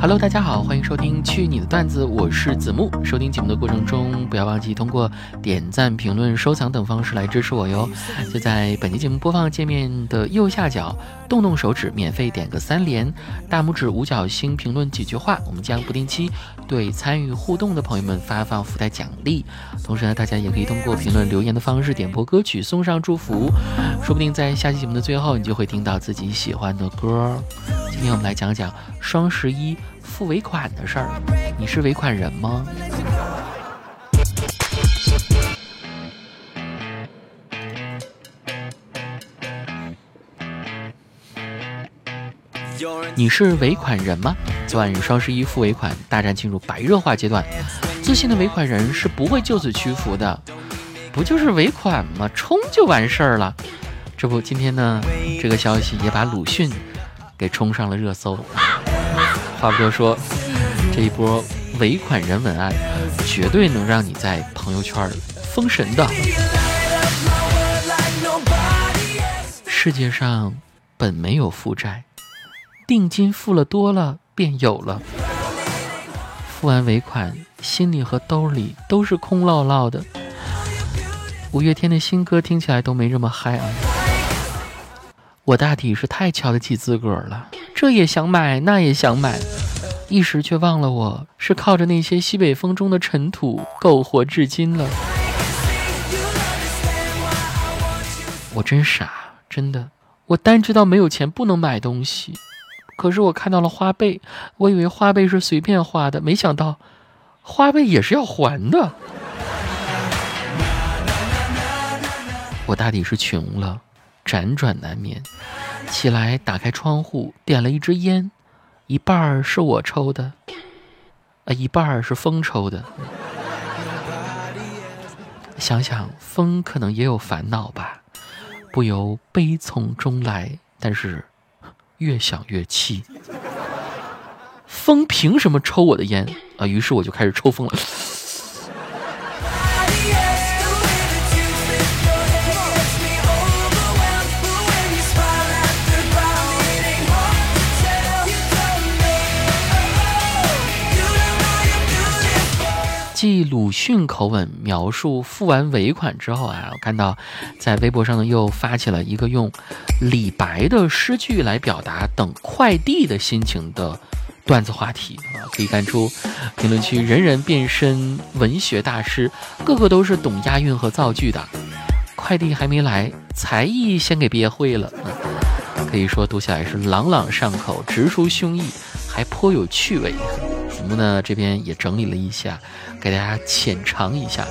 Hello，大家好，欢迎收听去你的段子，我是子木。收听节目的过程中，不要忘记通过点赞、评论、收藏等方式来支持我哟。就在本期节目播放界面的右下角，动动手指，免费点个三连，大拇指五角星评论几句话，我们将不定期对参与互动的朋友们发放福袋奖励。同时呢，大家也可以通过评论留言的方式点播歌曲，送上祝福。说不定在下期节目的最后，你就会听到自己喜欢的歌。今天我们来讲讲双十一。付尾款的事儿，你是尾款人吗？你是尾款人吗？昨晚双十一付尾款大战进入白热化阶段，自信的尾款人是不会就此屈服的。不就是尾款吗？冲就完事儿了。这不，今天呢，这个消息也把鲁迅给冲上了热搜。话不多说，这一波尾款人文案，绝对能让你在朋友圈封神的。世界上本没有负债，定金付了多了便有了。付完尾款，心里和兜里都是空落落的。五月天的新歌听起来都没这么嗨啊！我大抵是太瞧得起自个儿了。这也想买，那也想买，一时却忘了我是靠着那些西北风中的尘土苟活至今了。我真傻，真的，我单知道没有钱不能买东西，可是我看到了花呗，我以为花呗是随便花的，没想到花呗也是要还的。我大抵是穷了，辗转难眠。起来，打开窗户，点了一支烟，一半儿是我抽的，啊，一半儿是风抽的。想想风可能也有烦恼吧，不由悲从中来，但是越想越气。风凭什么抽我的烟啊？于是我就开始抽风了。继鲁迅口吻描述付完尾款之后啊，我看到在微博上呢又发起了一个用李白的诗句来表达等快递的心情的段子话题啊，可以看出评论区人人变身文学大师，个个都是懂押韵和造句的。快递还没来，才艺先给憋会了，可以说读起来是朗朗上口，直抒胸臆，还颇有趣味。节目呢这边也整理了一下。给大家浅尝一下。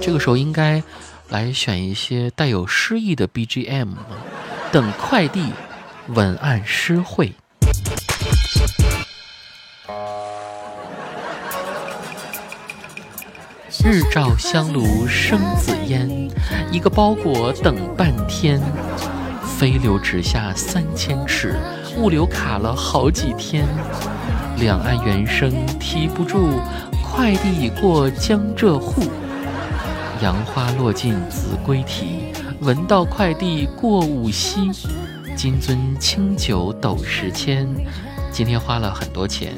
这个时候应该来选一些带有诗意的 BGM，等快递文案诗会。日照香炉生紫烟，一个包裹等半天，飞流直下三千尺。物流卡了好几天，两岸猿声啼不住，快递已过江浙沪，杨花落尽子规啼，闻道快递过五溪，金樽清酒斗十千，今天花了很多钱。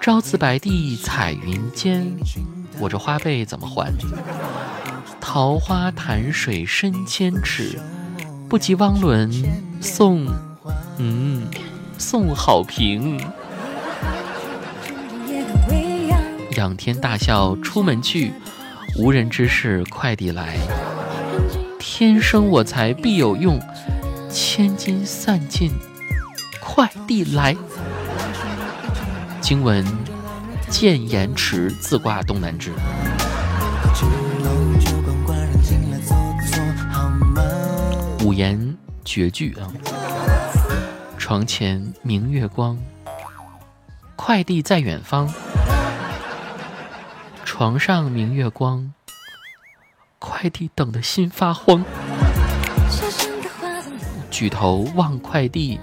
朝辞白帝彩云间，我这花呗怎么还？桃花潭水深千尺，不及汪伦送。嗯，送好评。仰天大笑出门去，无人知是快递来。天生我材必有用，千金散尽快递来。经文见言迟，自挂东南枝。五言绝句啊。床前明月光，快递在远方。床上明月光，快递等得心发慌。举头望快递，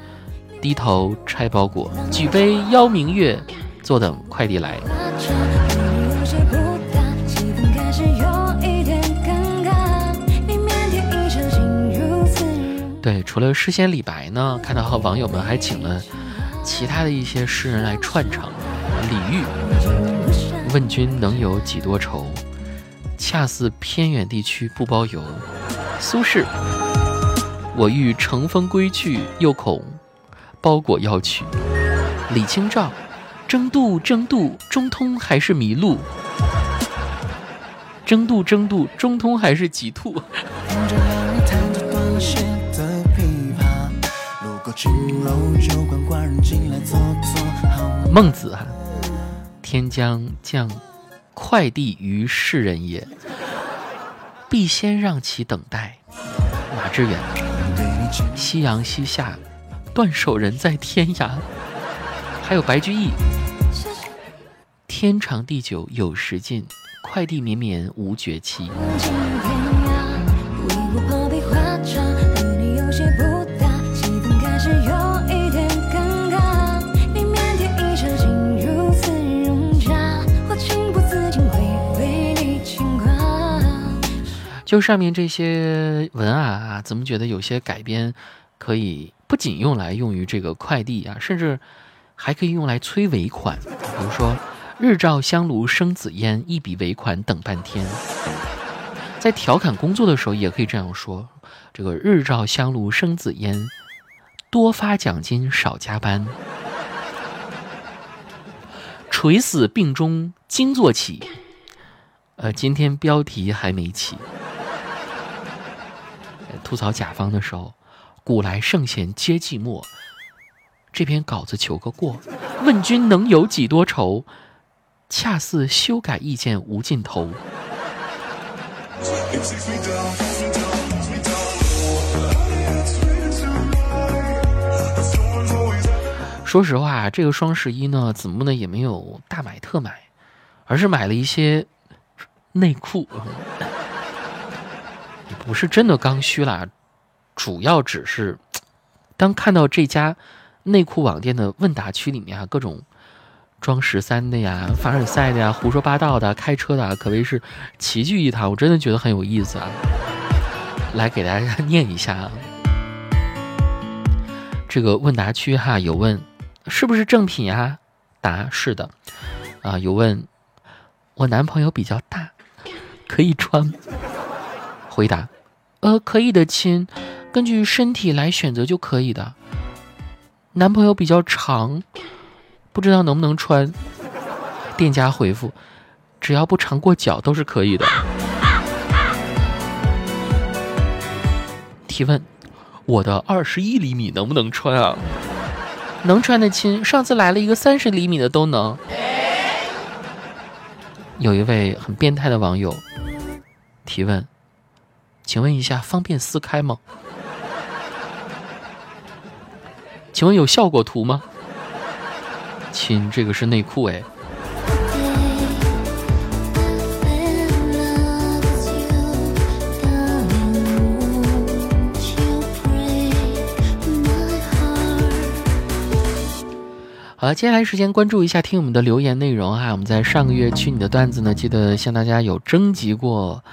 低头拆包裹。举杯邀明月，坐等快递来。除了诗仙李白呢，看到和网友们还请了其他的一些诗人来串场。李煜问君能有几多愁，恰似偏远地区不包邮。苏轼我欲乘风归去，又恐包裹要取。李清照争渡争渡，中通还是迷路？争渡争渡，中通还是几兔？孟子哈，天将降快递于世人也，必先让其等待。马致远，夕阳西下，断手人在天涯。还有白居易，天长地久有时尽，快递绵绵无绝期。就上面这些文案啊，怎么觉得有些改编可以不仅用来用于这个快递啊，甚至还可以用来催尾款。比如说“日照香炉生紫烟，一笔尾款等半天”。在调侃工作的时候，也可以这样说：“这个日照香炉生紫烟，多发奖金少加班。”垂死病中惊坐起，呃，今天标题还没起。吐槽甲方的时候，古来圣贤皆寂寞。这篇稿子求个过，问君能有几多愁？恰似修改意见无尽头。说实话，这个双十一呢，子木呢也没有大买特买，而是买了一些内裤。不是真的刚需啦，主要只是，当看到这家内裤网店的问答区里面啊，各种装十三的呀、凡尔赛的呀、胡说八道的、开车的，可谓是齐聚一堂。我真的觉得很有意思啊！来给大家念一下啊这个问答区哈，有问是不是正品呀？答是的。啊，有问我男朋友比较大，可以穿。回答。呃，可以的，亲，根据身体来选择就可以的。男朋友比较长，不知道能不能穿。店家回复：只要不长过脚都是可以的。提问：我的二十一厘米能不能穿啊？能穿的亲，上次来了一个三十厘米的都能。有一位很变态的网友提问。请问一下，方便撕开吗？请问有效果图吗？亲，这个是内裤哎。好了，接下来时间关注一下听友们的留言内容哈。我们在上个月去你的段子呢，记得向大家有征集过。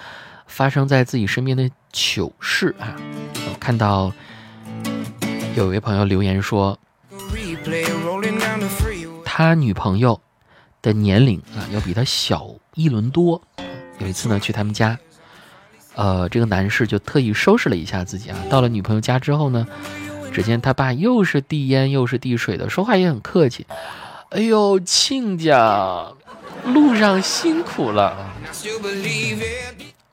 发生在自己身边的糗事啊！看到有一位朋友留言说，他女朋友的年龄啊要比他小一轮多。有一次呢去他们家，呃，这个男士就特意收拾了一下自己啊。到了女朋友家之后呢，只见他爸又是递烟又是递水的，说话也很客气。哎呦，亲家，路上辛苦了。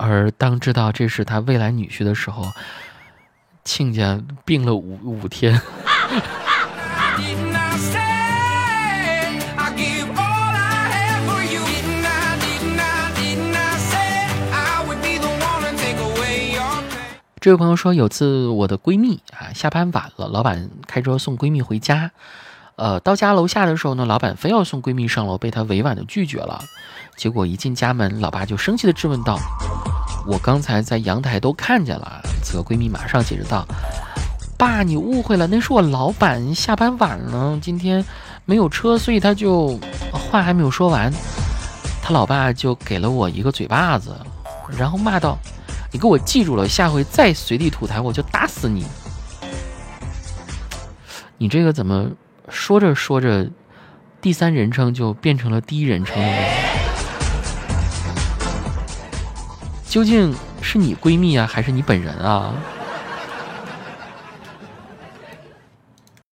而当知道这是他未来女婿的时候，亲家病了五五天。这位朋友说，有次我的闺蜜啊下班晚了，老板开车送闺蜜回家。呃，到家楼下的时候呢，老板非要送闺蜜上楼，被她委婉的拒绝了。结果一进家门，老爸就生气的质问道：“我刚才在阳台都看见了。”此个闺蜜马上解释道：“爸，你误会了，那是我老板下班晚了，今天没有车，所以他就……话还没有说完，他老爸就给了我一个嘴巴子，然后骂道：‘你给我记住了，下回再随地吐痰，我就打死你！’你这个怎么说着说着，第三人称就变成了第一人称了究竟是你闺蜜啊，还是你本人啊？